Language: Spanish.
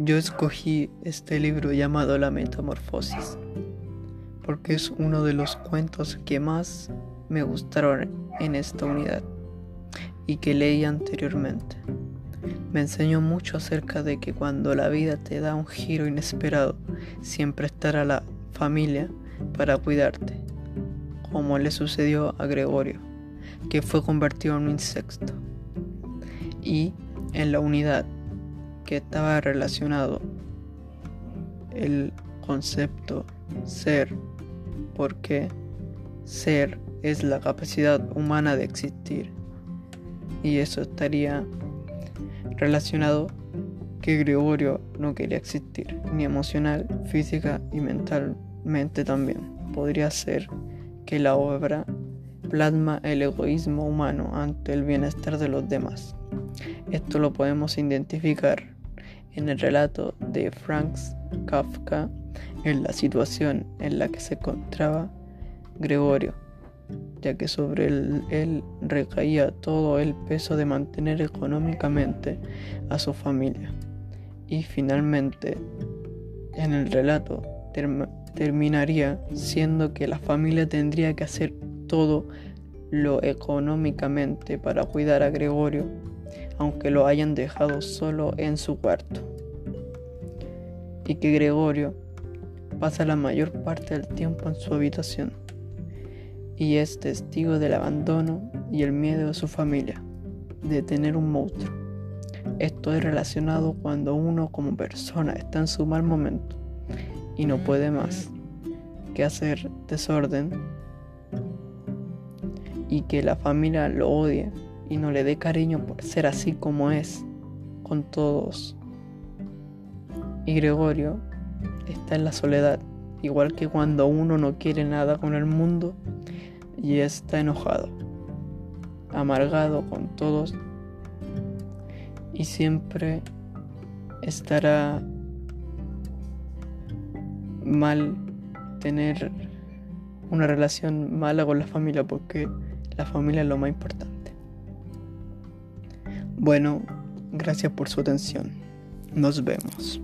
Yo escogí este libro llamado La Metamorfosis porque es uno de los cuentos que más me gustaron en esta unidad y que leí anteriormente. Me enseñó mucho acerca de que cuando la vida te da un giro inesperado, siempre estará la familia para cuidarte, como le sucedió a Gregorio, que fue convertido en un insecto. Y en la unidad que estaba relacionado el concepto ser, porque ser es la capacidad humana de existir. Y eso estaría relacionado que Gregorio no quería existir, ni emocional, física y mentalmente también. Podría ser que la obra plasma el egoísmo humano ante el bienestar de los demás. Esto lo podemos identificar en el relato de Franz Kafka en la situación en la que se encontraba Gregorio, ya que sobre él, recaía todo el peso de mantener económicamente a su familia. Y finalmente, en el relato terminaría siendo que la familia tendría que hacer todo lo económicamente para cuidar a Gregorio aunque lo hayan dejado solo en su cuarto. Y que Gregorio pasa la mayor parte del tiempo en su habitación y es testigo del abandono y el miedo de su familia de tener un monstruo. Esto es relacionado cuando uno como persona está en su mal momento y no puede más que hacer desorden y que la familia lo odie y no le dé cariño por ser así como es con todos. Y Gregorio está en la soledad, igual que cuando uno no quiere nada con el mundo y está enojado, amargado con todos y siempre estará mal tener una relación mala con la familia porque la familia es lo más importante. Bueno, gracias por su atención. Nos vemos.